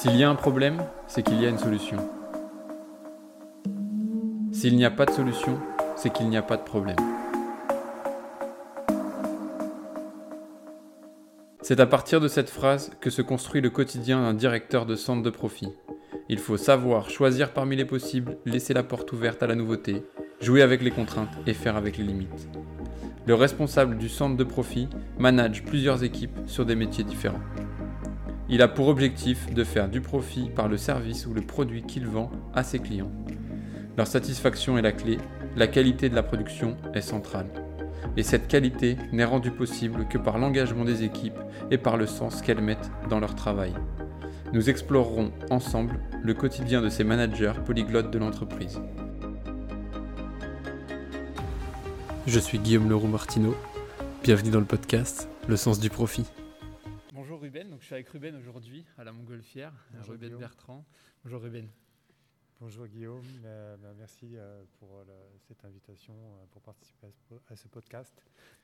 S'il y a un problème, c'est qu'il y a une solution. S'il n'y a pas de solution, c'est qu'il n'y a pas de problème. C'est à partir de cette phrase que se construit le quotidien d'un directeur de centre de profit. Il faut savoir choisir parmi les possibles, laisser la porte ouverte à la nouveauté, jouer avec les contraintes et faire avec les limites. Le responsable du centre de profit manage plusieurs équipes sur des métiers différents. Il a pour objectif de faire du profit par le service ou le produit qu'il vend à ses clients. Leur satisfaction est la clé, la qualité de la production est centrale. Et cette qualité n'est rendue possible que par l'engagement des équipes et par le sens qu'elles mettent dans leur travail. Nous explorerons ensemble le quotidien de ces managers polyglottes de l'entreprise. Je suis Guillaume Leroux Martineau. Bienvenue dans le podcast Le sens du profit. Avec Ruben aujourd'hui à la Montgolfière, Ruben Bertrand. Bonjour Ruben. Bonjour Guillaume, euh, bah, merci euh, pour cette invitation euh, pour participer à ce, podcast.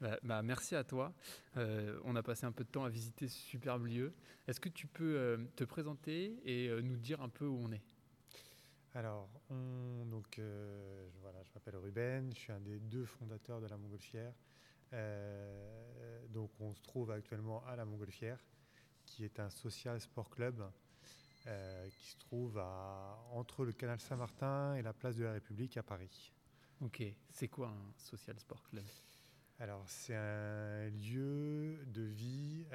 Bah, bah, merci à toi. on a passé un peu de temps à visiter ce superbe lieu. Est-ce que tu peux te présenter et nous dire un peu où on est? Alors, on, donc, euh, voilà, je m'appelle Ruben, je suis un des deux fondateurs de la Montgolfière. Euh, donc, on se trouve actuellement à la Montgolfière, qui est un social sport club euh, qui se trouve à, entre le canal Saint-Martin et la place de la République à Paris. Ok, c'est quoi un social sport club? Alors, c'est un lieu de vie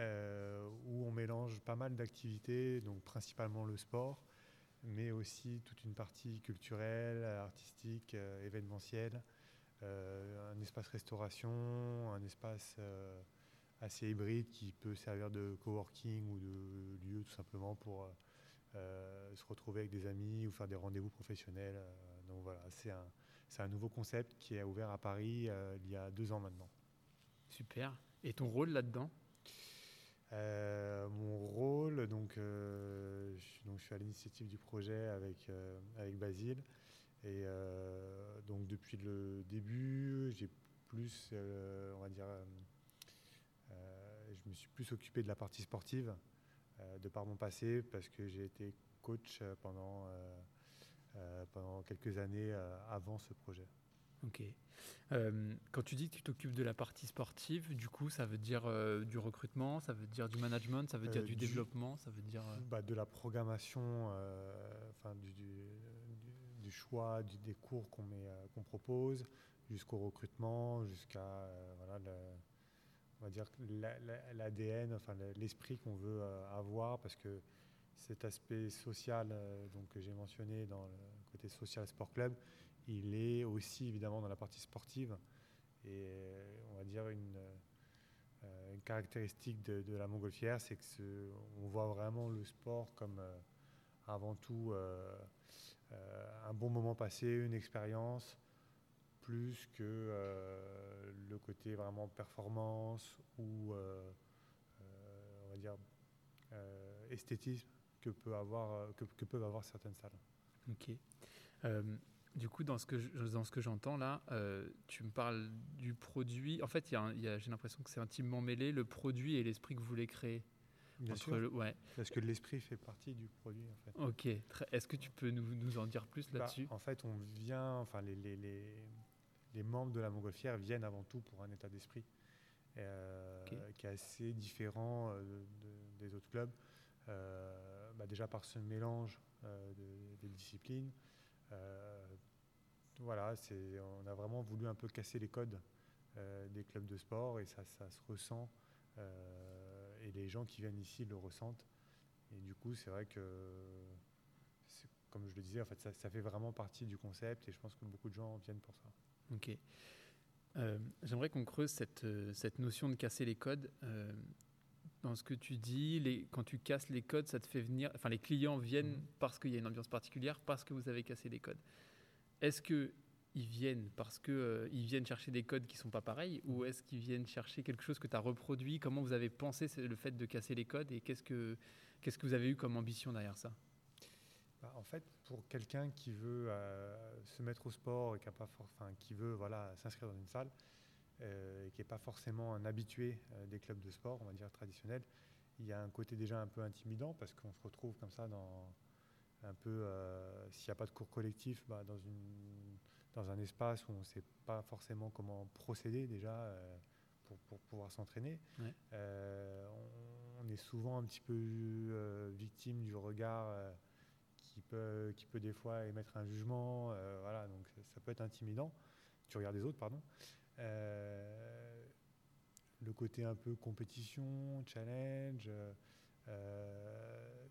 où on mélange pas mal d'activités, donc principalement le sport, mais aussi toute une partie culturelle, artistique, euh, événementielle, euh, un espace restauration, un espace euh, assez hybride qui peut servir de coworking ou de lieu tout simplement pour se retrouver avec des amis ou faire des rendez-vous professionnels. donc voilà, c'est un, un, nouveau concept qui est ouvert à Paris il y a deux ans maintenant. Super. Et ton rôle là-dedans? Euh, mon rôle, donc, euh, je, donc, je suis à l'initiative du projet avec, euh, avec Basile. Et donc depuis le début, j'ai plus, on va dire, je me suis plus occupé de la partie sportive de par mon passé parce que j'ai été coach pendant, pendant quelques années avant ce projet. Ok. Euh, quand tu dis que tu t'occupes de la partie sportive, du coup, ça veut dire euh, du recrutement, ça veut dire du management, ça veut dire euh, du, développement, ça veut dire bah, de la programmation, enfin du, du, choix des cours qu'on qu'on propose, jusqu'au recrutement, jusqu'à voilà, on va dire l'ADN, enfin l'esprit qu'on veut avoir, parce que cet aspect social donc que j'ai mentionné dans le côté social sport club, il est aussi évidemment dans la partie sportive. Et on va dire une, euh, caractéristique de, la montgolfière, c'est que on voit vraiment le sport comme euh, avant tout euh, un bon moment passé, une expérience, plus que le côté vraiment performance ou on va dire esthétisme que, peut avoir, que, que, peuvent avoir certaines salles. Ok. Du coup, dans ce que, dans ce que j'entends là, euh, tu me parles du produit. En fait, j'ai l'impression que c'est intimement mêlé, le produit et l'esprit que vous voulez créer. Bien sûr. ouais. Parce que l'esprit fait partie du produit. En fait. Ok. Est-ce que tu peux nous, nous en dire plus bah, là-dessus? En fait, on vient, enfin, les, les, les, membres de la Montgolfière viennent avant tout pour un état d'esprit euh, qui est assez différent euh, des autres clubs. Bah, déjà par ce mélange de, des disciplines. Euh, voilà, on a vraiment voulu un peu casser les codes euh, des clubs de sport et ça, ça se ressent. Euh, et les gens qui viennent ici le ressentent. Et du coup, c'est vrai que, comme je le disais, en fait, ça, ça, fait vraiment partie du concept et je pense que beaucoup de gens viennent pour ça. Ok. J'aimerais qu'on creuse cette, cette, notion de casser les codes. dans ce que tu dis, les, quand tu casses les codes, ça te fait venir. Enfin, les clients viennent mmh. parce qu'il y a une ambiance particulière, parce que vous avez cassé les codes. Est-ce qu'ils viennent parce qu'ils euh, viennent chercher des codes qui ne sont pas pareils ou est-ce qu'ils viennent chercher quelque chose que tu as reproduit? Comment vous avez pensé le fait de casser les codes et qu'est-ce que, qu'est-ce que vous avez eu comme ambition derrière ça? Bah, En fait, pour quelqu'un qui veut euh, se mettre au sport et qui, a pas enfin, qui veut voilà, s'inscrire dans une salle euh, et qui n'est pas forcément un habitué des clubs de sport, on va dire traditionnels, il y a un côté déjà un peu intimidant parce qu'on se retrouve comme ça dans un peu, euh, s'il n'y a pas de cours collectif, bah, dans, une, dans un espace où on ne sait pas forcément comment procéder déjà euh, pour, pour, pouvoir s'entraîner. Ouais. Euh, on, on est souvent un petit peu euh, victime du regard euh, qui, peut, des fois émettre un jugement. euh, voilà, donc ça, peut être intimidant. Tu regardes les autres, pardon. Euh, le côté un peu compétition, challenge. euh,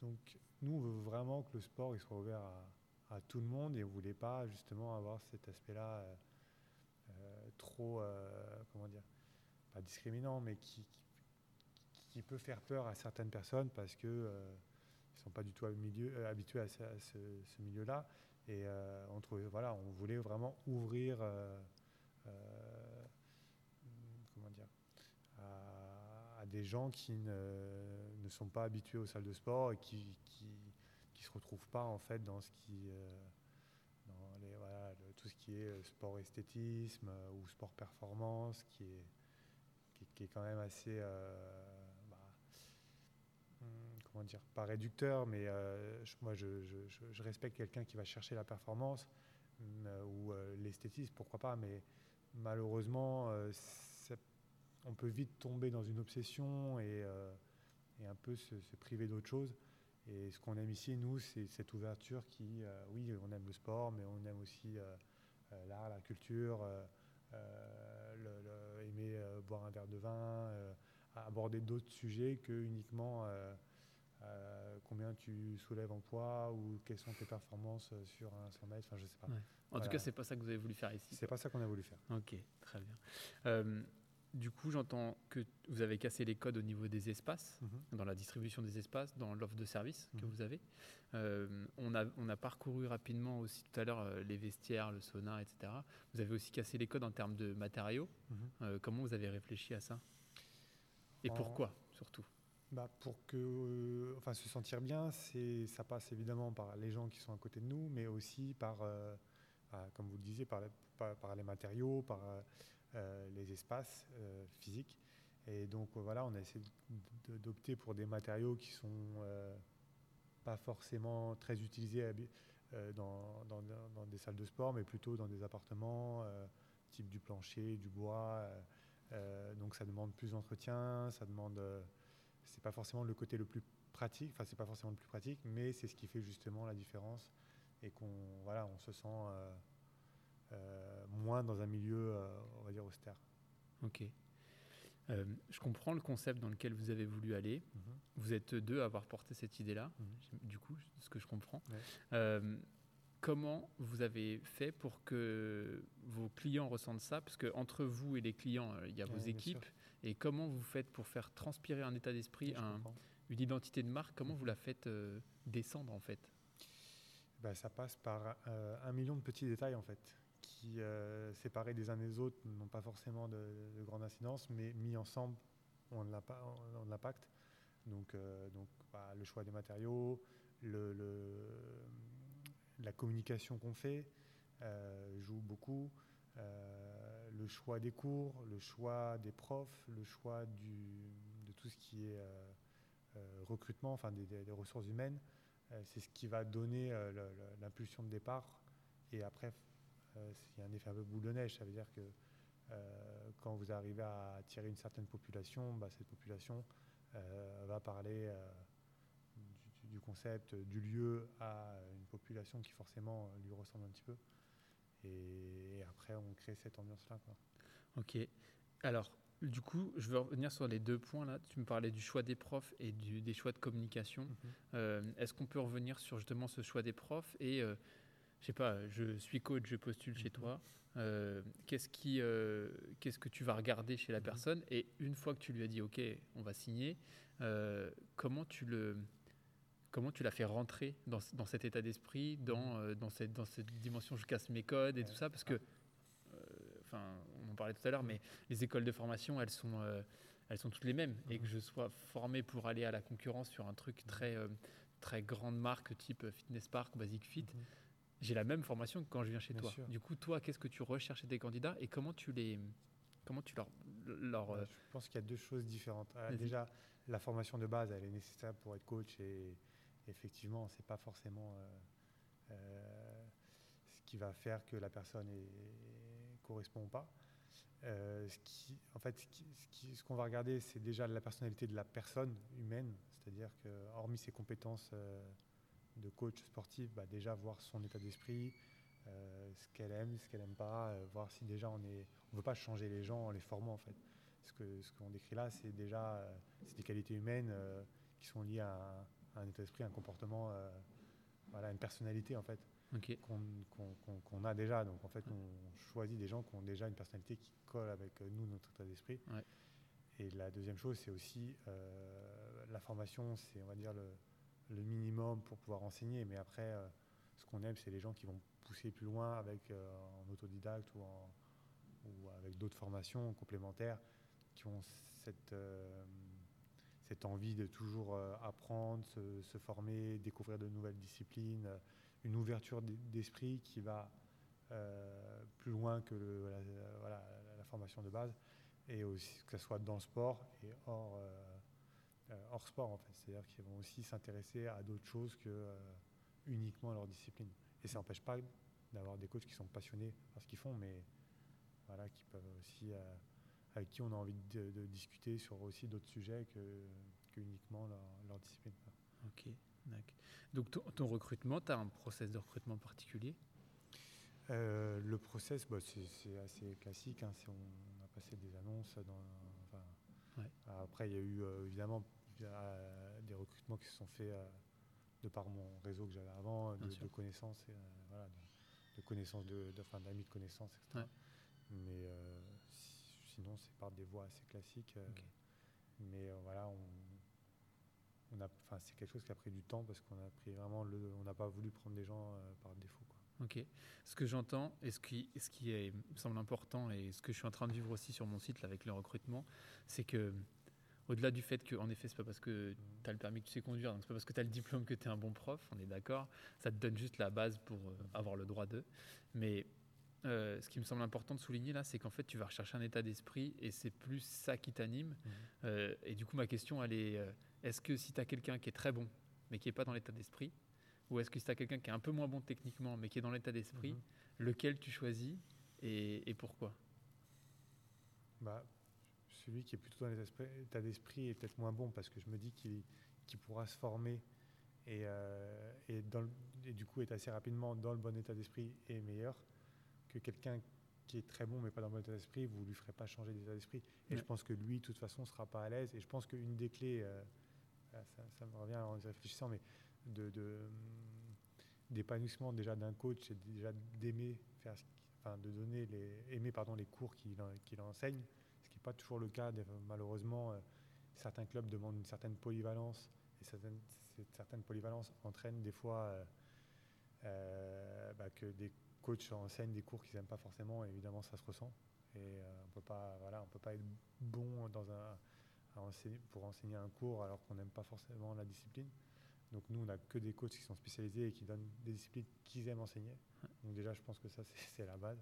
donc nous, on veut vraiment que le sport il soit ouvert à, tout le monde et on voulait pas justement avoir cet aspect-là trop, comment dire, pas discriminant, mais qui peut faire peur à certaines personnes parce que ils sont pas du tout milieu- euh, habitués à, ce, milieu-là. Et euh, on trouvait, voilà, on voulait vraiment ouvrir, euh, comment dire, à, des gens qui ne, ne sont pas habitués aux salles de sport et qui, qui, qui se retrouvent pas en fait dans ce qui, dans les, voilà, tout ce qui est sport esthétisme ou sport performance, qui est, qui, est quand même assez, dire, pas réducteur, mais euh, moi je, respecte quelqu'un qui va chercher la performance hum, euh, ou euh, l'esthétisme, pourquoi pas, mais malheureusement, on peut vite tomber dans une obsession et, et un peu se, priver d'autre chose. Et ce qu'on aime ici, nous, c'est cette ouverture qui, oui, on aime le sport, mais on aime aussi l'art, la culture, aimer boire un verre de vin, aborder d'autres sujets que uniquement euh, combien tu soulèves en poids ou quelles sont tes performances euh, sur un 100 mètres, enfin je sais pas. Ouais. En Voilà. tout cas, c'est pas ça que vous avez voulu faire ici. C'est pas ça qu'on a voulu faire. Ok, très bien. Euh, du coup, j'entends que vous avez cassé les codes au niveau des espaces, dans la distribution des espaces, dans l'offre de services que Mhm. vous avez. Euh, on, a, on a parcouru rapidement aussi tout à l'heure les vestiaires, le sauna, etc. Vous avez aussi cassé les codes en termes de matériaux. Mhm. Comment vous avez réfléchi à ça? Et En- pourquoi, surtout? Bah, pour que, euh, enfin, se sentir bien, ça passe évidemment par les gens qui sont à côté de nous, mais aussi par, euh, ah, comme vous le disiez, par, les matériaux, par euh, les espaces physiques. Et donc voilà, on a essayé d'opter pour des matériaux qui sont pas forcément très utilisés dans, dans- des salles de sport, mais plutôt dans des appartements, type du plancher, du bois. donc ça demande plus d'entretien, ça demande c'est pas forcément le côté le plus pratique, enfin c'est pas forcément le plus pratique, mais c'est ce qui fait justement la différence et qu'on voilà, on se sent euh, euh, moins dans un milieu, euh, on va dire austère. Ok. Je comprends le concept dans lequel vous avez voulu aller. Vous êtes deux à avoir porté cette idée-là, Mhm. du coup, ce que je comprends. Ouais. Comment vous avez fait pour que vos clients ressentent ça? Parce que entre vous et les clients, il y a vos équipes. Et comment vous faites pour faire transpirer un état d'esprit, un- une identité de marque Comment vous la faites euh, descendre en fait? Bah, ça passe par euh, un million de petits détails en fait, qui euh, séparés des uns des autres n'ont pas forcément de, de grande incidence, mais mis ensemble ont de l'impact. Donc, donc bah, le choix des matériaux, le, le- la communication qu'on fait joue beaucoup. Euh, le choix des cours, le choix des profs, le choix de tout ce qui est euh, euh, recrutement, enfin des, ressources humaines, euh, c'est ce qui va donner l'impulsion de départ. Et après, il y a un effet un boule de neige. Ça veut dire que quand vous arrivez à attirer une certaine population, bah, cette population va parler du, concept, du lieu à une population qui forcément lui ressemble un petit peu. Et, et après, on crée cette ambiance-là. Ok. Alors, du coup, je veux revenir sur les deux points là. Tu me parlais du choix des profs et du- des choix de communication. Euh, Est-ce qu'on peut revenir sur justement ce choix des profs et euh, je sais pas, je suis coach, je postule chez Mhm. toi. euh, Qu'est-ce qui, euh, qu'est-ce que tu vas regarder chez la Mhm. personne? Et une fois que tu lui as dit OK, on va signer, comment tu le Comment tu l'as fait rentrer dans, dans cet état d'esprit, dans, euh, dans, cette, dans cette dimension je casse mes codes et Ouais. tout ça Parce que, euh, enfin, on en parlait tout à l'heure, mais les écoles de formation, elles sont, euh, elles sont toutes les mêmes. Et que Mhm. je sois formé pour aller à la concurrence sur un truc très, euh, très grande marque type Fitness Park, Basic Fit, Mhm. j'ai la même formation que quand je viens chez Bien toi. sûr. Du coup, toi, qu'est-ce que tu recherches chez tes candidats et comment tu les, comment tu leur, leur. Ouais, euh, je pense qu'il y a deux choses différentes. Euh, Vas-y. déjà, la formation de base, elle est nécessaire pour être coach et effectivement, c'est pas forcément euh, euh, ce qui va faire que la personne est, correspond pas. Euh, ce qui, en fait, ce qui- ce qu'on va regarder, c'est déjà la personnalité de la personne humaine, c'est-à-dire que, hormis ses compétences de coach sportif, bah, déjà voir son état d'esprit, ce qu'elle aime, ce qu'elle aime pas, voir si déjà on est, on veut pas changer les gens en les formant en fait. Ce que ce qu'on décrit là, c'est déjà c'est des qualités humaines qui sont liées à un, état d'esprit, un comportement, euh, voilà, une personnalité en fait qu'on a déjà. Donc en fait, on choisit des gens qui ont déjà une personnalité qui colle avec euh, nous, notre état d'esprit. Ouais. Et la deuxième chose, c'est aussi euh, la formation, c'est on va dire le, le minimum pour pouvoir enseigner. Mais après, euh, ce qu'on aime, c'est les gens qui vont pousser plus loin avec en autodidacte ou, en- ou avec d'autres formations complémentaires, qui ont cette cette envie de toujours euh, apprendre, se, former, découvrir de nouvelles disciplines, euh, une ouverture d'esprit qui va euh, plus loin que la, formation de base, et aussi que ce soit dans le sport et hors, sport en fait. C'est-à-dire qu'ils vont aussi s'intéresser à d'autres choses que uniquement leur discipline. Et ça n'empêche pas d'avoir des coachs qui sont passionnés par ce qu'ils font, mais voilà, qui peuvent aussi, avec qui on a envie de, de discuter sur aussi d'autres sujets que, que uniquement leur, leur discipline. Ok. d'accord. Donc ton, ton recrutement, tu as un process de recrutement particulier? Euh, le process, bah, c'est assez classique. hein, on a passé des annonces. Dans, enfin, Ouais. Après, il y a eu euh, évidemment euh, des recrutements qui se sont faits de par mon réseau que j'avais avant, de, connaissances, et, voilà, de, de connaissances, de, de- enfin, d'amis de connaissances, etc. Ouais. Mais si- sinon, c'est par des voies assez classiques. euh. Mais euh, voilà, on, on a, enfin, c'est quelque chose qui a pris du temps parce qu'on a pris vraiment le, on n'a pas voulu prendre des gens euh, par défaut. Quoi. Ok. Ce que j'entends et ce qui, ce qui est, me semble important et ce que je suis en train de vivre aussi sur mon site là, avec le recrutement, c'est que au-delà du fait que, en effet, c'est pas parce que tu as le permis que tu sais conduire, donc c'est pas parce que tu as le diplôme que tu es un bon prof, on est d'accord, ça te donne juste la base pour euh, avoir le droit d'eux. Mais euh, ce qui me semble important de souligner là, c'est qu'en fait, tu vas rechercher un état d'esprit et c'est plus ça qui t'anime. Euh, et du coup, ma question, elle est euh, est-ce que si tu as quelqu'un qui est très bon, mais qui n'est pas dans l'état d'esprit, ou est-ce que si tu as quelqu'un qui est un peu moins bon techniquement, mais qui est dans l'état d'esprit, Mhm. lequel tu choisis et, et pourquoi? Bah, celui qui est plutôt dans l'état d'esprit- est peut-être moins bon parce que je me dis qu'il pourra se former et, et, dans le- et du coup être assez rapidement dans le bon état d'esprit et meilleur que quelqu'un qui est très bon mais pas dans le bon état d'esprit, vous lui ferez pas changer d'état d'esprit. Et Ouais. je pense que lui, de toute façon, sera pas à l'aise. Et je pense qu'une des clés, euh, ah, ça, ça me revient en y réfléchissant, mais de, de, hum, d'épanouissement déjà d'un coach, c'est déjà d'aimer faire, enfin de donner les, aimer pardon les cours qu'il qu'il enseigne, ce qui n'est pas toujours le cas. Malheureusement, euh, certains clubs demandent une certaine polyvalence et certaines, cette certaine polyvalence entraîne des fois euh, euh, bah, que des coachs enseignent des cours qu'ils n'aiment pas forcément. Et évidemment, ça se ressent. Et euh, on peut pas, voilà, on peut pas être bon dans un, enseigner- pour enseigner un cours alors qu'on n'aime pas forcément la discipline. Donc nous, on n'a que des coachs qui sont spécialisés et qui donnent des disciplines qu'ils aiment enseigner. Donc déjà, je pense que ça, c'est c'est la base.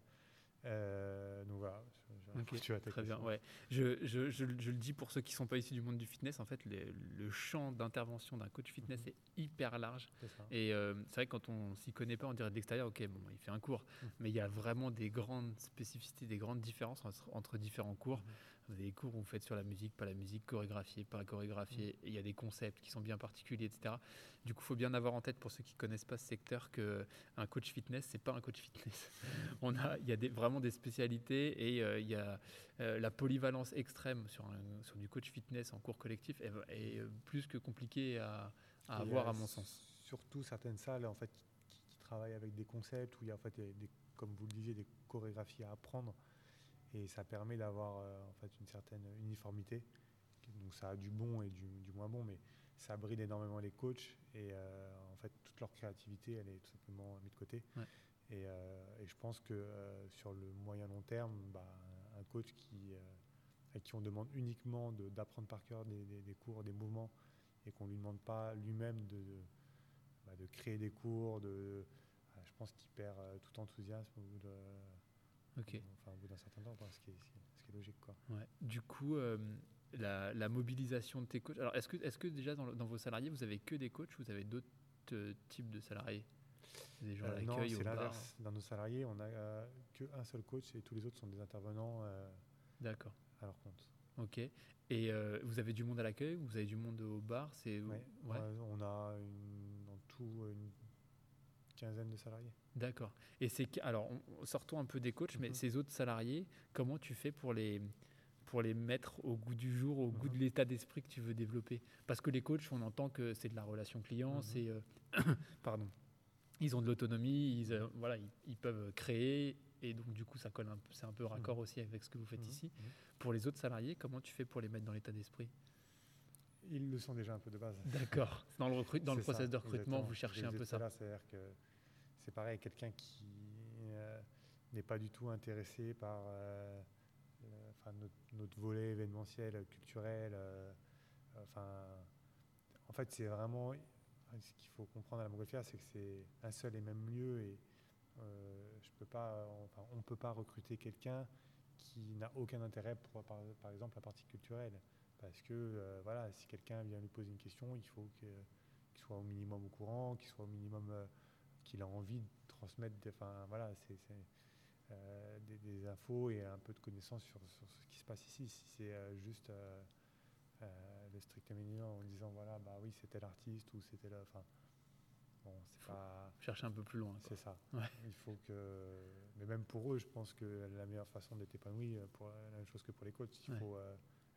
Euh, donc voilà, je- je- Ok, tu as Très bien, ouais. Je, je, je, je le dis pour ceux qui ne sont pas issus du monde du fitness, en fait, le, le champ d'intervention d'un coach fitness Mhm. est hyper large. Et euh, c'est vrai que quand on s'y connaît pas, on dirait de l'extérieur, ok, bon, il fait un cours. Mhm. Mais il y a vraiment des grandes spécificités, des grandes différences entre, entre différents cours. Mhm. Vous avez des cours où vous faites sur la musique, pas la musique, chorégraphié, pas chorégraphié. Et il y a des concepts qui sont bien particuliers, etc. Du coup, il faut bien avoir en tête pour ceux qui connaissent pas ce secteur que un coach fitness, c'est pas un coach fitness. on a, il y a des, vraiment des spécialités et euh, il y a euh, la polyvalence extrême sur, un- sur du coach fitness en cours collectif est, est, euh, plus que compliqué à, avoir à mon sens. Surtout certaines salles en fait, qui, qui travaillent avec des concepts où il y a en fait, des, des- comme vous le disiez, des chorégraphies à apprendre. Et ça permet d'avoir euh, en fait, une certaine uniformité. Donc ça a du bon et du, du moins bon, mais ça bride énormément les coachs. Et euh, en fait, toute leur créativité, elle est tout simplement mise de côté. Ouais. Et, euh, et je pense que sur le moyen long terme, bah, un coach qui, à qui on demande uniquement de- d'apprendre par cœur des, des- des cours, des mouvements, et qu'on ne lui demande pas lui-même de, de, bah, de créer des cours, de, je pense qu'il perd tout enthousiasme au bout de- Ok. enfin, au bout d'un certain temps, quoi, ce qui est, ce qui est- est logique. Quoi. Ouais. Du coup, euh, la, la mobilisation de tes coachs. Alors, est-ce que, est-ce que déjà dans, vos salariés, vous avez que des coachs ou vous avez d'autres euh, types de salariés? Des gens à Euh, non, l'accueil, c'est l'inverse. Dans nos salariés, on n'a euh, qu'un seul coach et tous les autres sont des intervenants D'accord. à leur compte. Ok. Et vous avez du monde à l'accueil Vous avez du monde au bar? C'est Ouais. ouais. Ouais, on a une, en tout une quinzaine de salariés. D'accord. Et c'est alors on- on- sortons un peu des coachs, mais Mhm. ces autres salariés, comment tu fais pour les pour les mettre au goût du jour, au goût Mhm. de l'état d'esprit que tu veux développer? Parce que les coachs, on entend que c'est de la relation client, Mhm. c'est euh, pardon, ils ont de l'autonomie, ils euh, voilà, ils, ils peuvent créer et donc du coup ça colle un peu, c'est un peu raccord aussi avec ce que vous faites ici. Pour les autres salariés, comment tu fais pour les mettre dans l'état d'esprit? Ils le sont déjà un peu de base. D'accord. Dans le recrute, dans le ça, process de recrutement, exactement. vous cherchez un peu ça. l'heure, C'est-à-dire que c'est pareil, quelqu'un qui euh, n'est pas du tout intéressé par euh, notre, volet événementiel, culturel. euh, enfin, en fait, c'est vraiment ce qu'il faut comprendre à la Montgolfière, c'est que c'est un seul et même lieu et je peux pas, on ne peut pas recruter quelqu'un qui n'a aucun intérêt pour, par, exemple, la partie culturelle. Parce que voilà, si quelqu'un vient lui poser une question, il faut qu'il soit au minimum au courant, qu'il soit au minimum qu'il a envie de transmettre des, enfin, voilà, c'est, euh, des, des infos et un peu de connaissances sur, sur ce qui se passe ici. Si c'est euh, juste euh, le strict minimum en disant voilà, bah oui, c'était l'artiste ou c'était le. Enfin, bon, c'est pas. Chercher un peu plus loin. C'est ça. Ouais. Il faut que. Mais même pour eux, je pense que la meilleure façon d'être épanoui, pour la même chose que pour les coachs, il Ouais. faut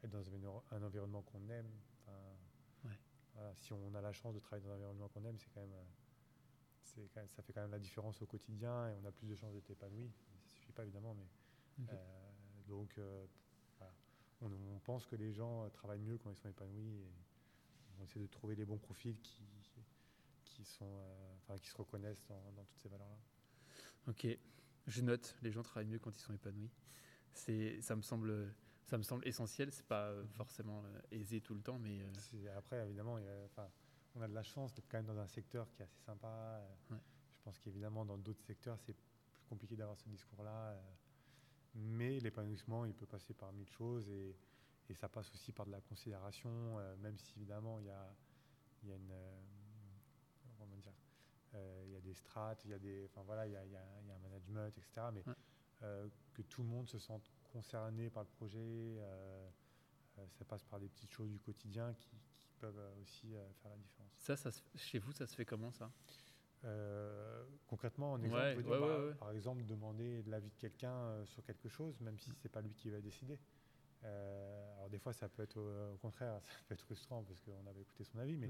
être dans un, enviro- un environnement qu'on aime. Enfin, Ouais. voilà, si on a la chance de travailler dans un environnement qu'on aime, c'est quand même. Même- ça fait quand même la différence au quotidien et on a plus de chances d'être épanoui. Ça suffit pas évidemment, mais euh, donc euh, voilà. on, on pense que les gens euh, travaillent mieux quand ils sont épanouis et on essaie de trouver les bons profils qui, qui, sont, euh, enfin, qui se reconnaissent dans, dans toutes ces valeurs-là. Ok, je note. Les gens travaillent mieux quand ils sont épanouis. C'est, ça me semble, ça me semble essentiel. C'est pas forcément aisé tout le temps, mais euh, Après, évidemment, il y a- enfin, on a de la chance d'être quand même dans un secteur qui est assez sympa. Ouais. Je pense qu'évidemment, dans d'autres secteurs, c'est plus compliqué d'avoir ce discours-là. euh, mais l'épanouissement, il peut passer par mille choses et, et ça passe aussi par de la considération, euh, même si évidemment, il y a, il y a une. euh, comment dire il y a des strates, il y a des, enfin voilà, il y a, il y a- il y a un management, etc. Mais Ouais. euh, que tout le monde se sente concerné par le projet, euh, ça passe par des petites choses du quotidien qui peuvent euh, aussi euh, faire la différence. ça, chez vous, ça se fait comment ça? Euh, concrètement, en exemple, Ouais, dire, ouais, bah, par exemple, demander l'avis de quelqu'un sur quelque chose, même si c'est pas lui qui va décider. Euh, alors des fois, ça peut être au contraire, ça peut être frustrant parce qu'on avait écouté son avis, mais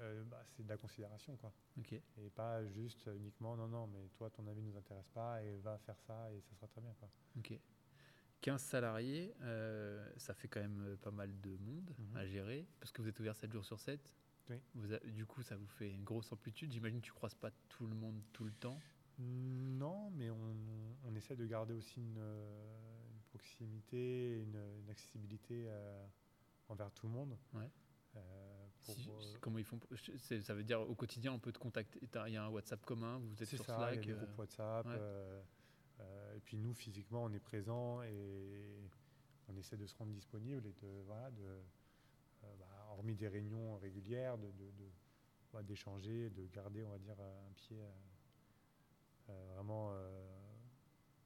euh, bah, c'est de la considération, quoi. Et pas juste uniquement, non, non, mais toi, ton avis ne nous intéresse pas et va faire ça et ça sera très bien, quoi. 15 salariés, euh, ça fait quand même euh, pas mal de monde Mhm. à gérer, parce que vous êtes ouvert 7 jours sur 7. Oui. Vous a- du coup, ça vous fait une grosse amplitude. J'imagine que tu croises pas tout le monde tout le temps. Non, mais on, on essaie de garder aussi une, euh, une proximité, une, une accessibilité euh, envers tout le monde. Ouais. Euh, pour, Si- euh, si- comment ils font Ça veut dire au quotidien, on peut te contacter. Il y a un WhatsApp commun, vous êtes sur ça, Slack. il y a des groupes WhatsApp. ouais. Euh, euh, et puis nous, physiquement, on est présent et on essaie de se rendre disponible et de, voilà, de, euh, bah, hormis des réunions régulières, de, de- de- voilà, d'échanger, de garder, on va dire, un pied euh, euh, vraiment euh,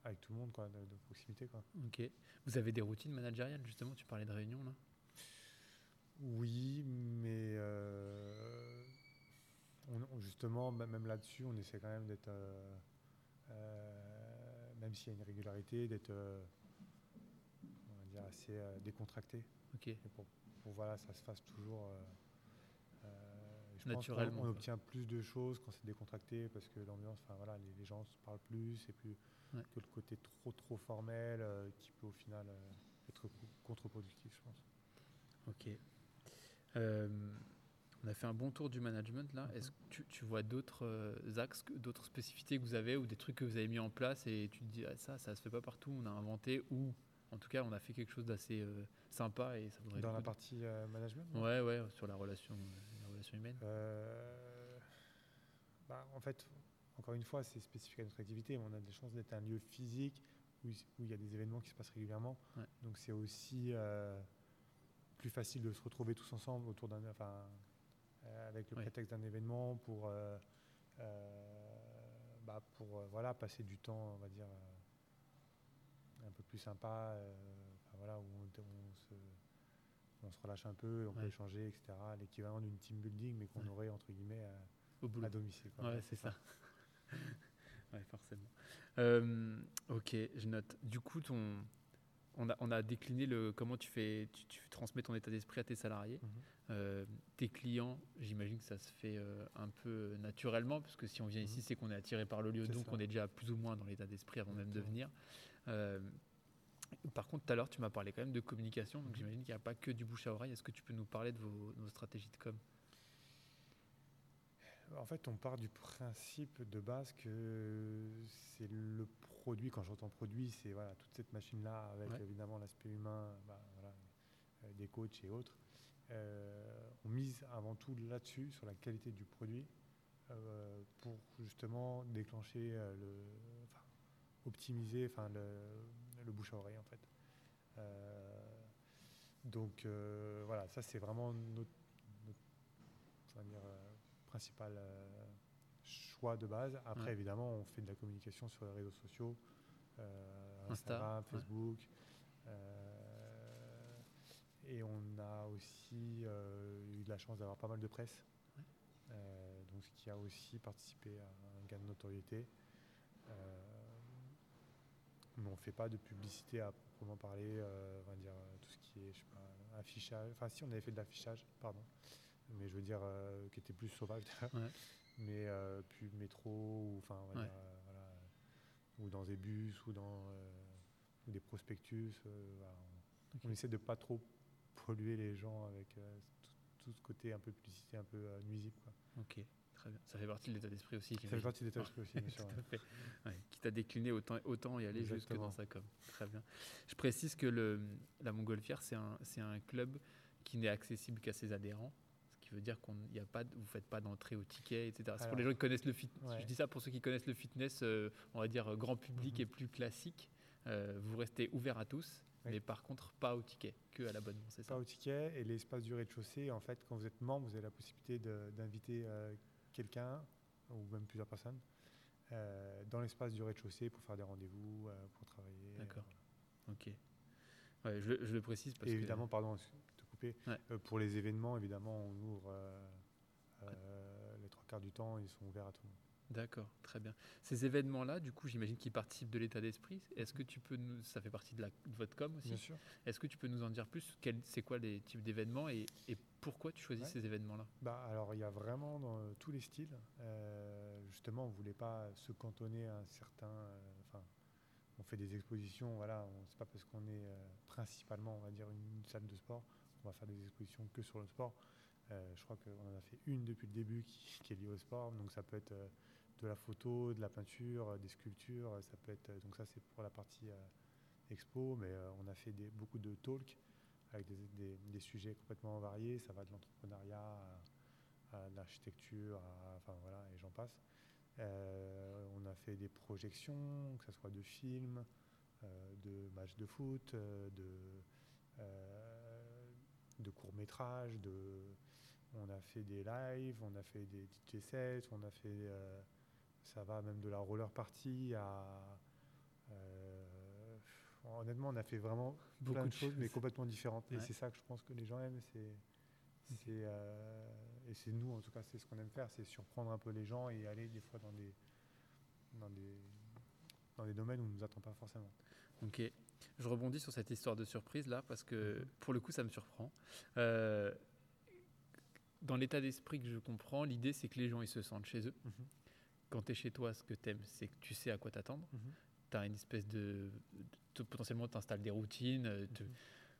avec tout le monde, quoi, de, proximité. Quoi. Ok. Vous avez des routines managériales, justement? Tu parlais de réunions, là? Oui, mais euh, on- justement, même là-dessus, on essaie quand même d'être, euh, euh, même s'il y a une régularité, d'être euh, assez euh, décontracté. Ok. Et pour, pour voilà, ça se fasse toujours. euh, je pense Naturellement, quoi. on obtient plus de choses quand c'est décontracté parce que l'ambiance, enfin voilà, les, les gens se parlent plus et plus Ouais. que le côté trop trop formel qui peut au final être co- contre-productif, je pense. Ok. Euh, on a fait un bon tour du management là. Est-ce que tu, tu vois d'autres euh, axes, d'autres spécificités que vous avez ou des trucs que vous avez mis en place et tu te dis ah, ça, ça se fait pas partout, on a inventé ou en tout cas on a fait quelque chose d'assez euh, sympa et ça vaudrait Dans la de- partie euh, management Ouais, ouais, sur la relation, la relation humaine. Bah, en fait, encore une fois, c'est spécifique à notre activité, on a des chances d'être un lieu physique où, il y a des événements qui se passent régulièrement. Ouais. Donc c'est aussi plus facile de se retrouver tous ensemble autour d'un, enfin, avec le prétexte d'un événement pour, euh, euh, bah, pour euh, voilà, passer du temps, on va dire, euh, un peu plus sympa, euh, enfin, voilà, où on, on se, on se relâche un peu, on peut échanger, etc. L'équivalent d'une team building, mais qu'on Ouais. aurait entre guillemets à, Au boulot. à domicile. quoi. Ouais, c'est ça. ouais, forcément. Euh, ok, je note. Du coup, ton, on, a, on a décliné le comment tu fais, tu, tu transmets ton état d'esprit à tes salariés. Mhm. Euh, tes clients, j'imagine que ça se fait euh, un peu naturellement, parce que si on vient ici, Mhm. c'est qu'on est attiré par le lieu, donc ça. on est déjà plus ou moins dans l'état d'esprit avant même de venir. Euh, par contre, tout à l'heure, tu m'as parlé quand même de communication, donc Mhm. j'imagine qu'il n'y a pas que du bouche à oreille. Est-ce que tu peux nous parler de vos, de vos stratégies de com? En fait, on part du principe de base que c'est le produit. Quand j'entends produit, c'est voilà, toute cette machine-là avec Ouais. évidemment l'aspect humain, bah, voilà, euh, des coachs et autres. Euh, on mise avant tout là-dessus, sur la qualité du produit, euh, pour justement déclencher le, enfin, optimiser, enfin le, le bouche à oreille en fait. Donc voilà, ça c'est vraiment notre, dire, euh, principal euh, choix de base. Après, Ouais. évidemment, on fait de la communication sur les réseaux sociaux, euh, Insta, Instagram. Facebook. euh, et on a aussi eu de la chance d'avoir pas mal de presse. Ouais. Donc, ce qui a aussi participé à un gain de notoriété. Mais on ne fait pas de publicité à proprement parler, on va dire tout ce qui est, je sais pas, affichage. Enfin, si on avait fait de l'affichage, pardon, mais je veux dire euh, qui était plus sauvage, Ouais. mais euh, plus métro ou enfin, Ouais. euh, voilà, ou dans des bus ou dans euh, ou des prospectus. euh, voilà, on, essaie de pas trop polluer les gens avec euh, tout, tout ce côté un peu publicité, un peu euh, nuisible. Quoi. Ok, très bien. Ça fait partie de l'état d'esprit aussi. Ça fait partie des tâches aussi, bien sûr. Tout à fait. Ouais, quitte à décliner, autant, autant y aller jusque Exactement. dans sa com. Très bien. Je précise que le, la Montgolfière, c'est un, c'est un club qui n'est accessible qu'à ses adhérents. Veut dire qu'on y a pas, vous ne faites pas d'entrée au ticket, etc. C'est pour les gens qui connaissent le fitness. ouais. Je dis ça pour ceux qui connaissent le fitness, euh, on va dire euh, grand public Mhm. et plus classique. Euh, vous restez ouvert à tous, Oui. mais par contre pas au ticket, que à l'abonnement, c'est ça? Pas au ticket et l'espace du rez-de-chaussée, en fait, quand vous êtes membre, vous avez la possibilité d'inviter euh, quelqu'un ou même plusieurs personnes dans l'espace du rez-de-chaussée pour faire des rendez-vous, pour travailler. D'accord. Ok. Ouais, je, le- je le précise parce Et que évidemment, pardon, Ouais. euh, pour les événements, évidemment, on ouvre euh, euh, les trois quarts du temps, ils sont ouverts à tout le monde. D'accord, très bien. Ces événements-là, du coup, j'imagine qu'ils participent de l'état d'esprit. Est-ce que tu peux nous, ça fait partie de, la, de votre com aussi. sûr. Est-ce que tu peux nous en dire plus C'est quoi les types d'événements et, et pourquoi tu choisis Ouais. ces événements-là? Bah, alors, il y a vraiment dans tous les styles. Euh, justement, on ne voulait pas se cantonner à un certain. euh, Enfin, on fait des expositions, voilà. C'est pas parce qu'on est euh, principalement, on va dire, une salle de sport, on va faire des expositions que sur le sport. Euh, je crois qu'on en a fait une depuis le début qui, est liée au sport. Donc, ça peut être euh, de la photo, de la peinture, euh, des sculptures. Ça peut être. Donc, ça, c'est pour la partie expo. Mais on a fait beaucoup de talks avec des, sujets complètement variés. Ça va de l'entrepreneuriat à, à l'architecture, enfin voilà, et j'en passe. On a fait des projections, que ce soit de films, de matchs de foot, de, de courts-métrages, de, on a fait des lives, on a fait des DJ sets, on a fait, euh, ça va même de la roller party à, euh, honnêtement, on a fait vraiment Beaucoup plein de choses, mais complètement différentes. Et c'est ça que je pense que les gens aiment. C'est, c'est, euh, et c'est nous, en tout cas, c'est ce qu'on aime faire, c'est surprendre un peu les gens et aller des fois dans des, dans des, dans des domaines où on ne nous attend pas forcément. Ok. Je rebondis sur cette histoire de surprise là parce que Mhm. pour le coup, ça me surprend. Euh, dans l'état d'esprit que je comprends, l'idée c'est que les gens ils se sentent chez eux. Quand tu es chez toi, ce que tu aimes, c'est que tu sais à quoi t'attendre. Tu as une espèce de. de- potentiellement, tu installes des routines. euh, te-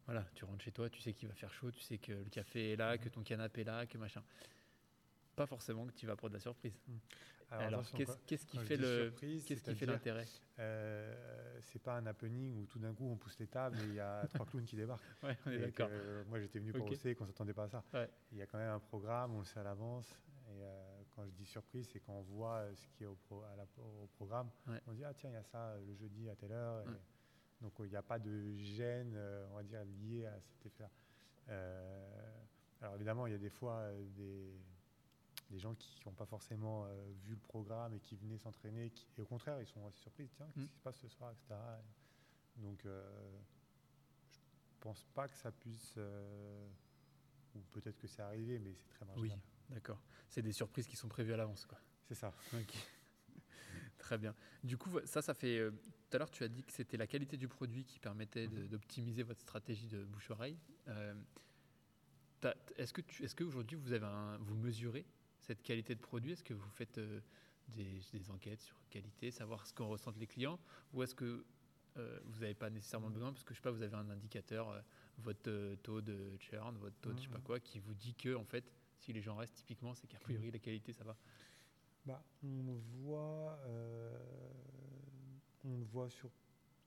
voilà, tu rentres chez toi, tu sais qu'il va faire chaud, tu sais que le café est là, que ton canapé est là, que machin. Pas forcément que tu vas pour de la surprise. Alors, qu'est-ce qui fait le. Qu'est-ce qui fait l'intérêt? Euh, C'est pas un happening où tout d'un coup on pousse les tables et il y a trois clowns qui débarquent. Ouais, on est Et d'accord. euh, moi j'étais venu pour Ok. bosser et qu'on s'attendait pas à ça. Ouais. Il y a quand même un programme, on le sait à l'avance. Et euh, quand je dis surprise, c'est quand on voit ce qui est au, pro- à la- au programme. Ouais. On se dit, ah tiens, il y a ça le jeudi à telle heure. Et. Donc il n'y a pas de gêne, on va dire, lié à cet effet-là. alors évidemment, il y a des fois des, des gens qui n'ont pas forcément vu le programme et qui venaient s'entraîner, et au contraire, ils sont assez surpris, tiens, qu'est-ce mm. qui se passe ce soir, etc. Donc je pense pas que ça puisse ou peut-être que c'est arrivé, mais c'est très marginal. Oui, d'accord. C'est des surprises qui sont prévues à l'avance, quoi. C'est ça. très bien. Du coup, ça, ça fait. Euh, tout à l'heure, tu as dit que c'était la qualité du produit qui permettait mhm. d'optimiser votre stratégie de bouche-oreille. Euh, est-ce que tu, est-ce qu'aujourd'hui vous avez un, vous mesurez cette qualité de produit Est-ce que vous faites euh, des, des, enquêtes sur qualité, savoir ce qu'en ressentent les clients, ou est-ce que vous n'avez pas nécessairement besoin parce que je sais pas, vous avez un indicateur votre euh, taux de churn, votre taux de je sais pas mmh. quoi, qui vous dit que en fait, si les gens restent typiquement, c'est qu'a priori la qualité ça va? Bah, on voit, euh, on voit sur.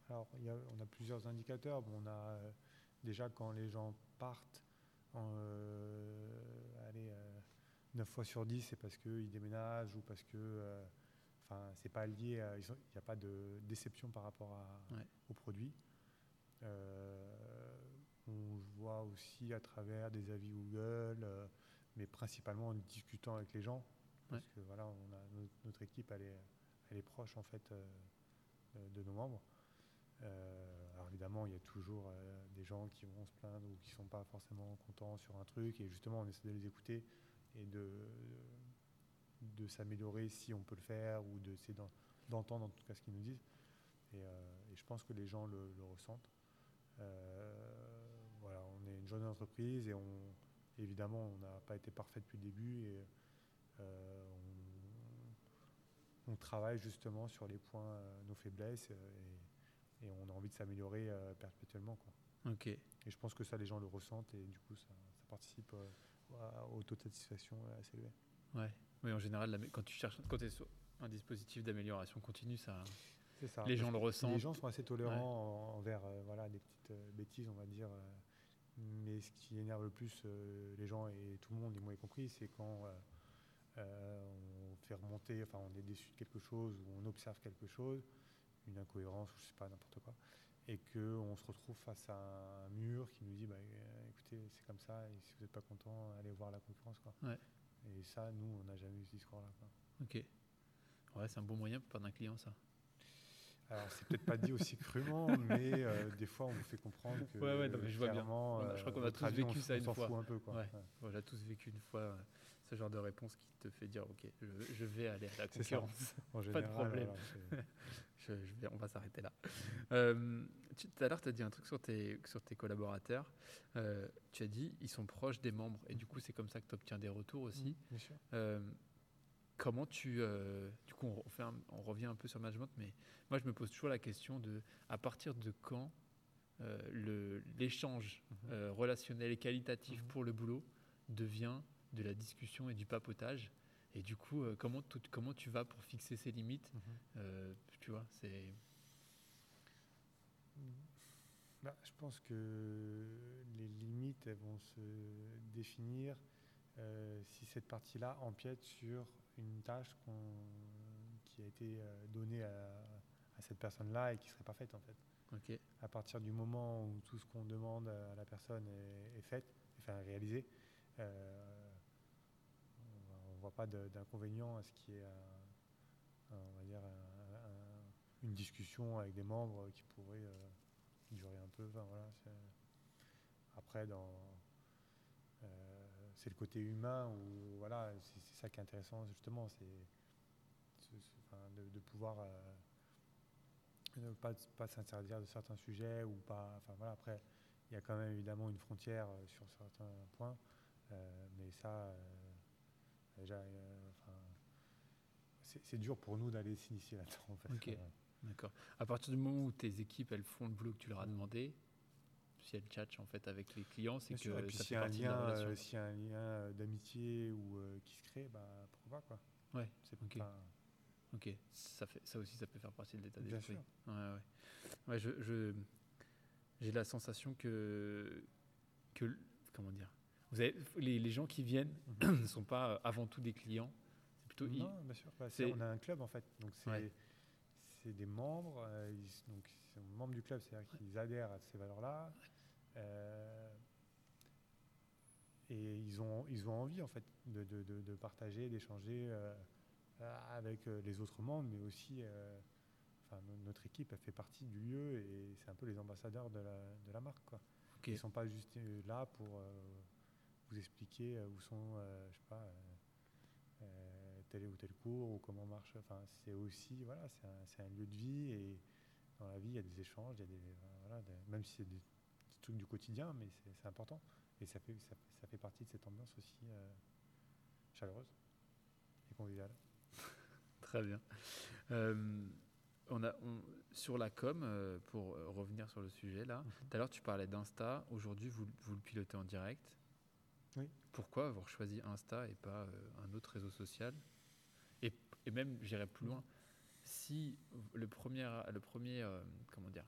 Alors, y a, on a plusieurs indicateurs. Bon, on a euh, déjà quand les gens partent, 9 fois sur 10, c'est parce qu'ils déménagent ou parce que. Enfin, c'est pas lié, il n'y a pas de déception par rapport à, au produit. On voit aussi à travers des avis Google, euh, mais principalement en discutant avec les gens. Parce que voilà, on a, notre, équipe, elle est, elle est, proche en fait euh, de, nos membres. Euh, alors évidemment, il y a toujours des gens qui vont se plaindre ou qui ne sont pas forcément contents sur un truc. Et justement, on essaie de les écouter et de, de s'améliorer si on peut le faire ou d'essayer d'entendre en tout cas ce qu'ils nous disent. Et, je pense que les gens le, le ressentent on est une jeune entreprise et on, évidemment, on n'a pas été parfait depuis le début et euh, on, travaille justement sur les points, euh, nos faiblesses euh, et, on a envie de s'améliorer perpétuellement. Quoi. Ok. Et je pense que ça, les gens le ressentent et du coup, ça, participe au taux de satisfaction assez élevé. Ouais. Oui, en général, quand tu cherches, quand sur un dispositif d'amélioration continue, ça, ça, les gens le ressentent. Les gens sont assez tolérants envers voilà, des petites bêtises, on va dire, mais ce qui énerve le plus euh, les gens et tout le monde, et moi y compris, c'est quand euh, euh, on fait remonter, enfin on est déçu de quelque chose ou on observe quelque chose, une incohérence ou je sais pas, n'importe quoi, et qu'on se retrouve face à un mur qui nous dit bah, écoutez, c'est comme ça, et si vous n'êtes pas content, allez voir la concurrence. Quoi. Et ça, nous, on n'a jamais eu ce discours-là. Ok. Ouais, c'est un bon moyen pour perdre un client, ça. Alors, c'est peut-être pas dit aussi crûment, mais euh, des fois, on vous fait comprendre que. Ouais, ouais, non, mais je vois bien. je crois qu'on a tous vécu ça une fois. Un peu, quoi. Ouais. On a tous vécu une fois euh, ce genre de réponse qui te fait dire Ok, je, vais aller à la concurrence. pas de problème. je, je on va s'arrêter là. Euh, tout à l'heure, tu as dit un truc sur tes, sur tes collaborateurs. tu as dit ils sont proches des membres, et du coup, c'est comme ça que tu obtiens des retours aussi. Mmh, bien sûr. Comment tu. Euh, du coup, on, on, revient un peu sur le management, mais moi, je me pose toujours la question de à partir de quand euh, l'échange mhm. euh, relationnel et qualitatif mhm. pour le boulot devient de la discussion et du papotage. Et du coup, comment, tout, comment tu vas pour fixer ces limites mhm. Tu vois, c'est. Bah, je pense que les limites, elles vont se définir si cette partie-là empiète sur une tâche qui a été euh, donnée à, cette personne-là et qui ne serait pas faite en fait. À partir du moment où tout ce qu'on demande à la personne est, fait, enfin réalisé, euh, pas d'inconvénient à ce qui est on va dire une discussion avec des membres qui pourrait euh, durer un peu. voilà, après, dans, c'est le côté humain où voilà, c'est ça qui est intéressant justement, c'est de, pouvoir euh, ne pas, s'interdire de certains sujets ou pas. Enfin voilà, après il y a quand même évidemment une frontière euh, sur certains points, euh, mais ça c'est dur pour nous d'aller s'initier là-dedans. En fait. D'accord. À partir du moment où tes équipes elles font le boulot que tu leur as demandé, si elles tchatchent en fait avec les clients, c'est que ça fait la relation. S'il y a un lien euh, d'amitié ou euh, qui se crée, bah, pourquoi pas quoi. Ouais, c'est ok. Ok, ça, fait, ça aussi, ça peut faire partie de l'état d'esprit. Ouais, ouais. ouais, je, je j'ai la sensation que, que comment dire, vous avez, les, les gens qui viennent ne sont pas euh, avant tout des clients. C'est plutôt. Non, bien sûr. Bah, on a un club en fait, donc c'est des membres. donc sont membres du club, c'est-à-dire qu'ils adhèrent à ces valeurs-là. Euh, et ils ont, ils ont envie en fait de, de- de- de partager, d'échanger euh, avec euh, les autres membres, mais aussi, euh, enfin, notre équipe elle fait partie du lieu et c'est un peu les ambassadeurs de la, de la marque. Quoi. Ils ne sont pas juste euh, là pour euh, vous expliquer euh, où sont, euh, je sais pas, euh, tel ou tel cours ou comment marche. Enfin, c'est aussi, voilà, c'est un, lieu de vie et dans la vie, il y a des échanges, il y a des, voilà, des- même si c'est des, trucs du quotidien, mais c'est important. Et ça fait, ça, fait- ça fait partie de cette ambiance aussi euh, chaleureuse et conviviale. Très bien. Euh, on a, on- sur la com, euh, pour revenir sur le sujet là, Mhm. tout à l'heure tu parlais d'Insta, aujourd'hui vous, vous le pilotez en direct. Oui. Pourquoi avoir choisi Insta et pas euh, un autre réseau social? Et, et même, j'irais plus loin, si le premier, le premier euh, comment dire,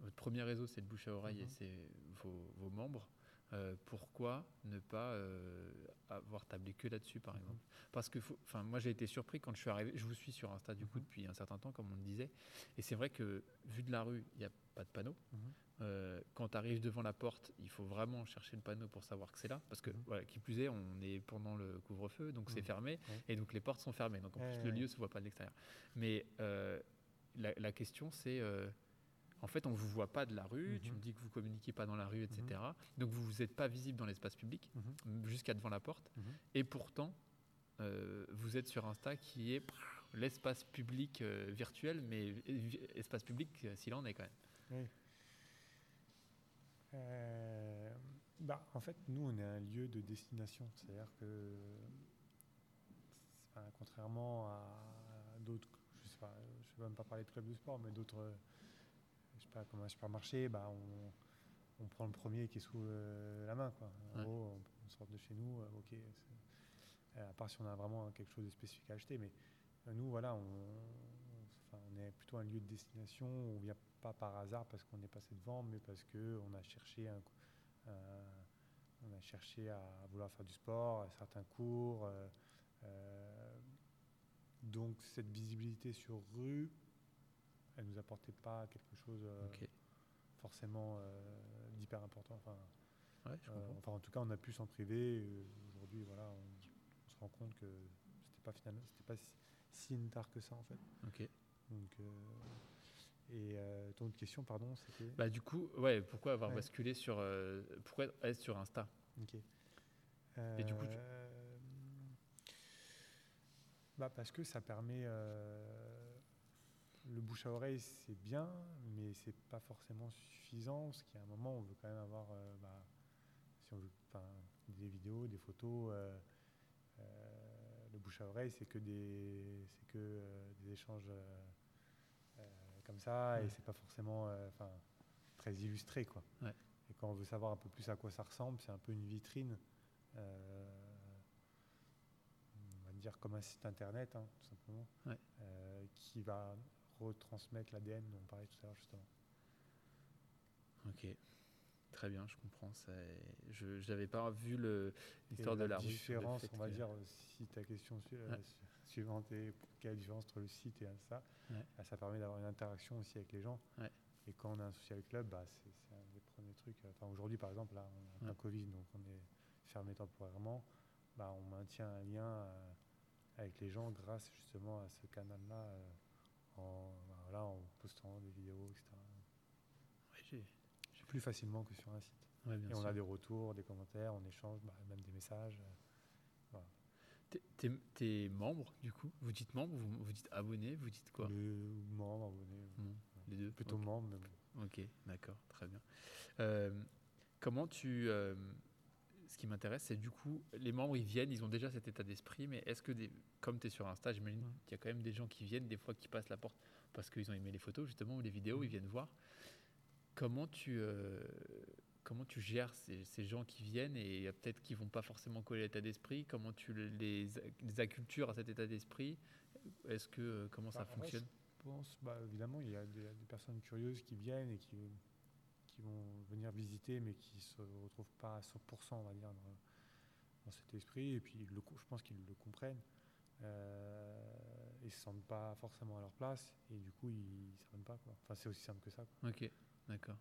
votre premier réseau c'est le bouche à oreille et Mhm. c'est vos, vos membres, euh, pourquoi ne pas euh, avoir tablé que là-dessus par Mhm. exemple? Parce que, enfin, moi j'ai été surpris quand je suis arrivé. Je vous suis sur Insta du coup Mhm. depuis un certain temps, comme on le disait. Et c'est vrai que vu de la rue, il n'y a pas de panneau. Mhm. Euh, quand tu arrives devant la porte, il faut vraiment chercher le panneau pour savoir que c'est là. Parce que, Mhm. voilà, qui plus est, on est pendant le couvre-feu, donc c'est Mhm. fermé. Et donc les portes sont fermées. Donc en plus, le lieu ne se voit pas de l'extérieur. Mais euh, la, la question, c'est. euh, en fait, on ne vous voit pas de la rue, tu me dis que vous communiquez pas dans la rue, etc. Donc vous n'êtes pas visible dans l'espace public, jusqu'à devant la porte. Et pourtant, euh, vous êtes sur Insta qui est l'espace public euh, virtuel, mais espace public s'il en est quand même. Oui. Euh, bah, en fait, nous, on est un lieu de destination. C'est-à-dire que, enfin, contrairement à d'autres, je sais pas, je ne vais même pas parler de clubs de sport, mais d'autres, je sais pas, comme un supermarché, bah, on, on prend le premier qui est sous euh, la main. Quoi. En Ouais. gros, on, on sort de chez nous, euh, ok. à part si on a vraiment quelque chose de spécifique à acheter, mais nous, voilà, on, on- enfin, on est plutôt un lieu de destination. On vient pas par hasard parce qu'on est passé devant, mais parce que on a cherché un, un- on a cherché à vouloir faire du sport, à certains cours. euh, euh, donc cette visibilité sur rue, elle nous apportait pas quelque chose euh, forcément euh, d'hyper important. Enfin, Ouais, je euh, comprends. enfin, en tout cas, on a pu s'en priver. euh, Aujourd'hui, voilà, on, on se rend compte que c'était pas finalement, c'était pas si, si une tard que ça en fait. Ok. Donc, euh, et euh, ton autre question, pardon, c'était. Bah du coup, ouais, pourquoi avoir Ouais. basculé sur, euh, pourquoi être sur Insta? Ok. Et du coup, tu- Euh, bah parce que ça permet. euh, le bouche à oreille, c'est bien, mais c'est pas forcément suffisant, parce qu'il y a un moment, on veut quand même avoir. bah, si on veut, des vidéos, des photos. euh, le bouche à oreille, c'est que des, c'est que euh, des échanges euh, comme ça, Ouais. et c'est pas forcément, euh, enfin, très illustré, quoi. Ouais. Et quand on veut savoir un peu plus à quoi ça ressemble, c'est un peu une vitrine. euh, on va dire comme un site internet, hein, tout simplement, Ouais. euh, qui va retransmettre l'ADN dont on parlait tout à l'heure, justement. Ok. Très bien, je comprends. ça est- Je n'avais pas vu l'histoire de la différence, on va que- dire, si ta question euh, Ouais. Su- suivante est quelle est la différence entre le site et ça, Ouais. bah, ça permet d'avoir une interaction aussi avec les gens. Ouais. Et quand on a un social club, bah, c'est c'est un des premiers trucs. euh, Enfin, aujourd'hui, par exemple, là, on a Ouais. un Covid, donc on est fermé temporairement. Bah, on maintient un lien euh, avec les gens grâce justement à ce canal-là, euh, en, bah, voilà, en postant des vidéos, etc. J'ai- Plus facilement que sur un site. Et on sûr. a des retours, des commentaires, on échange, même des messages. euh, T'es- T'es t'es membre, du coup Vous dites membre, vous, vous dites abonné, vous dites quoi? Les membres, abonnés. Non, Les deux Plutôt Ok. membres, mais bon. Ok, d'accord, très bien. Euh, comment tu. euh, ce qui m'intéresse, c'est du coup, les membres, ils viennent, ils ont déjà cet état d'esprit, mais est-ce que, des, comme tu es sur Insta, j'imagine Ouais. qu'il y a quand même des gens qui viennent, des fois qui passent la porte parce qu'ils ont aimé les photos, justement, ou les vidéos, Mhm. ils viennent voir. Comment tu, euh, comment tu gères ces, ces gens qui viennent et peut-être qui vont pas forcément coller à l'état d'esprit Comment tu le- les, les accultures à cet état d'esprit Est-ce que, euh, comment ça Bah, fonctionne? Je pense, bah, évidemment, il y a des, des personnes curieuses qui viennent et qui, qui vont venir visiter, mais qui ne se retrouvent pas à 100%, on va dire, dans, dans cet esprit. Et puis, le je pense qu'ils le comprennent. Euh, ils se sentent pas forcément à leur place et du coup ils ne s'abonnent pas. Quoi. Enfin, c'est aussi simple que ça. Quoi. Ok, d'accord.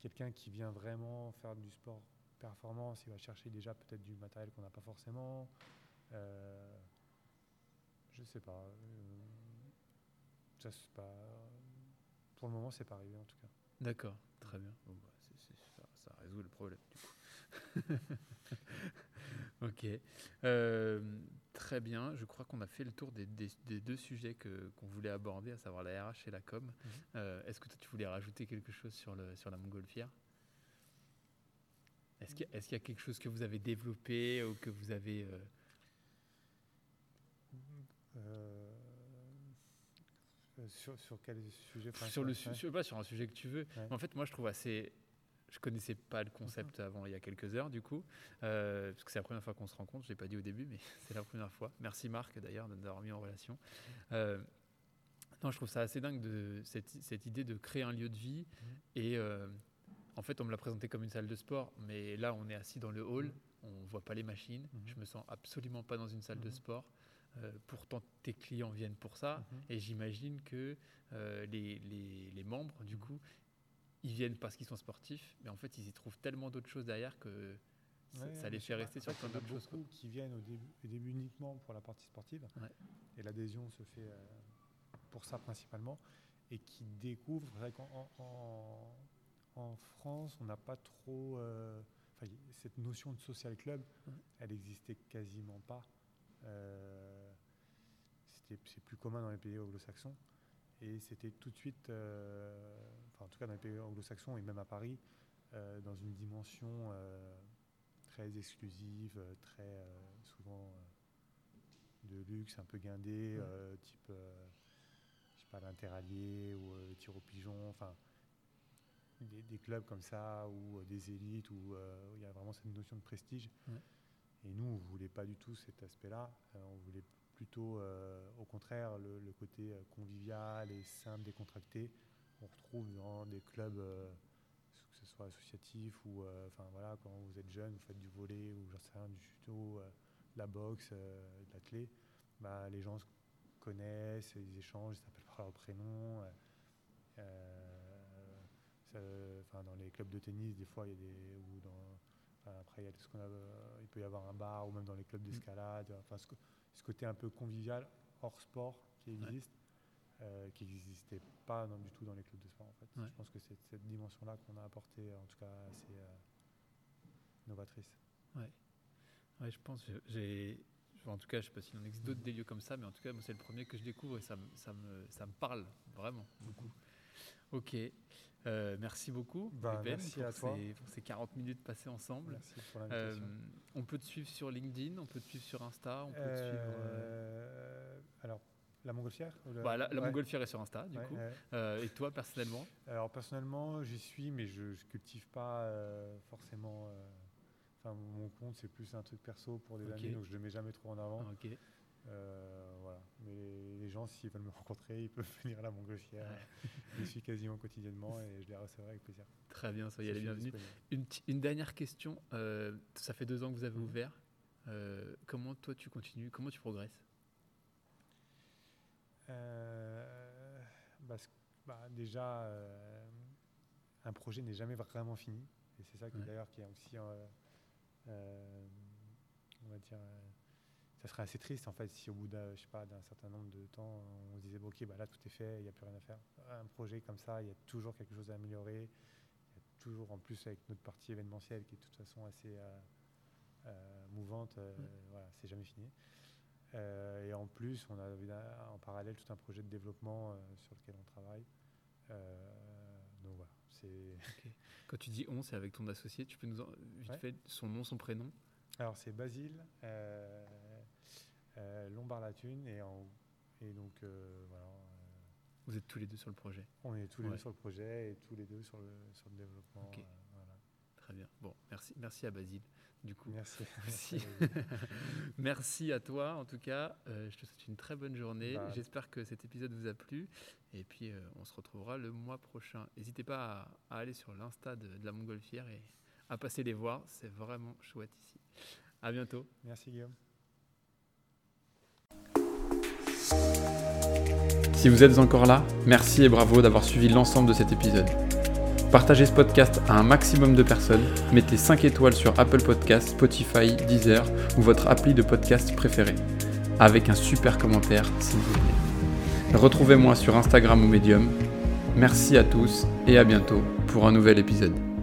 Quelqu'un qui vient vraiment faire du sport performance, il va chercher déjà peut-être du matériel qu'on n'a pas forcément. Euh, je sais pas. Euh, ça, pas. Pour le moment, c'est pas arrivé en tout cas. D'accord, très bien. Bon, bah, ça, ça, résout le problème du coup. ok. Euh, très bien. Je crois qu'on a fait le tour des, deux sujets que, qu'on voulait aborder, à savoir la RH et la com. Mhm. Euh, est-ce que toi, tu voulais rajouter quelque chose sur, le, sur la montgolfière? Est-ce qu'il, y a, est-ce qu'il y a quelque chose que vous avez développé ou que vous avez... Euh, sur, sur, quel sujet? Sur, le, pas, sur un sujet que tu veux. En fait, moi, je trouve assez je connaissais pas le concept mhm. avant il y a quelques heures du coup, euh, parce que c'est la première fois qu'on se rencontre. Je l'ai pas dit au début, mais c'est la première fois. Merci Marc d'ailleurs de nous avoir mis en relation. Euh, non, je trouve ça assez dingue de cette, cette idée de créer un lieu de vie mhm. et euh, en fait on me l'a présenté comme une salle de sport, mais là on est assis dans le hall, mhm. on voit pas les machines. Je me sens absolument pas dans une salle de sport. pourtant, tes clients viennent pour ça, et j'imagine que les, les, les, membres, du coup, ils viennent parce qu'ils sont sportifs, mais en fait, ils y trouvent tellement d'autres choses derrière que ça les fait rester sur plein d'autres choses. beaucoup qui viennent au début, au début, uniquement pour la partie sportive, et l'adhésion se fait euh, pour ça principalement, et qui découvrent, en, France, on n'a pas trop... Euh, cette notion de social club, elle existait quasiment pas. Euh, c'est plus commun dans les pays anglo-saxons. Et c'était tout de suite, euh, enfin, en tout cas dans les pays anglo-saxons et même à Paris, euh, dans une dimension euh, très exclusive, très souvent de luxe, un peu guindé, type, je sais pas, l'interallié ou tir au pigeon, enfin, des, clubs comme ça, ou des élites, où il y a vraiment cette notion de prestige. Et nous, on ne voulait pas du tout cet aspect-là. on voulait plutôt euh, au contraire le, côté euh, convivial et simple, décontracté. On retrouve dans des clubs, euh, que ce soit associatifs ou enfin voilà, quand vous êtes jeune, vous faites du volet ou j'en sais rien, du judo, la boxe, de la clé, bah, les gens se connaissent, ils échangent, ils s'appellent par leur prénom. enfin, dans les clubs de tennis, des fois, il y a des. Ou dans, après, il, y a ce qu'on a, il peut y avoir un bar ou même dans les clubs mm. d'escalade. Enfin, ce ce côté un peu convivial hors sport qui existe, euh, qui n'existait pas du tout dans les clubs de sport. En fait. Je pense que c'est cette dimension-là qu'on a apportée, en tout cas assez euh, novatrice. Ouais. ouais, je pense. J'ai, en tout cas, je ne sais pas s'il en existe d'autres des lieux comme ça, mais en tout cas, moi, c'est le premier que je découvre et ça, ça, me, ça me parle vraiment beaucoup. Ok. Euh, merci beaucoup, bah, merci à toi. Ces, pour ces 40 minutes passées ensemble. Merci pour. Euh, on peut te suivre sur LinkedIn, on peut te suivre sur Insta, on peut te suivre. Euh, alors, la montgolfière bah, La, montgolfière est sur Insta, du coup. et toi, personnellement? Alors, personnellement, j'y suis, mais je ne cultive pas forcément. Enfin, mon compte, c'est plus un truc perso pour des amis, donc je ne le mets jamais trop en avant. Ok. Euh, voilà. Mais les gens, s'ils veulent me rencontrer, ils peuvent venir à la Montgolfière. je suis quasiment quotidiennement et je les recevrai avec plaisir. Très bien, soyez les bienvenus. Une, une, dernière question. Euh, ça fait deux ans que vous avez mhm. ouvert. Euh, comment toi tu continues Comment tu progresses? Bah, bah, Déjà, un projet n'est jamais vraiment fini. Et c'est ça qui d'ailleurs qui est aussi, on va dire ça serait assez triste en fait si au bout d'un certain nombre de temps on se disait ok bah là tout est fait il n'y a plus rien à faire. Un projet comme ça il y a toujours quelque chose à améliorer. Il y a toujours en plus avec notre partie événementielle qui est de toute façon assez euh, euh, mouvante euh, mm. voilà c'est jamais fini. Et en plus on a en parallèle tout un projet de développement sur lequel on travaille. Donc voilà c'est quand tu dis on c'est avec ton associé tu peux nous en, vite fait son nom son prénom? Alors c'est Basile euh, Lombard-la-Thune et, et donc euh, voilà. Euh, Vous êtes tous les deux sur le projet On est tous les deux sur le projet et tous les deux sur le, sur le développement. Très bien. Bon, merci, merci à Basile. Du coup, merci. Merci. merci à toi, en tout cas. je te souhaite une très bonne journée. Bah, J'espère que cet épisode vous a plu. Et puis, on se retrouvera le mois prochain. N'hésitez pas à, aller sur l'insta de, de, la Montgolfière et à passer les voir. C'est vraiment chouette ici. À bientôt. Merci, Guillaume. Si vous êtes encore là, merci et bravo d'avoir suivi l'ensemble de cet épisode. Partagez ce podcast à un maximum de personnes, mettez 5 étoiles sur Apple Podcasts, Spotify, Deezer ou votre appli de podcast préféré, avec un super commentaire s'il vous plaît. Retrouvez-moi sur Instagram ou Medium. Merci à tous et à bientôt pour un nouvel épisode.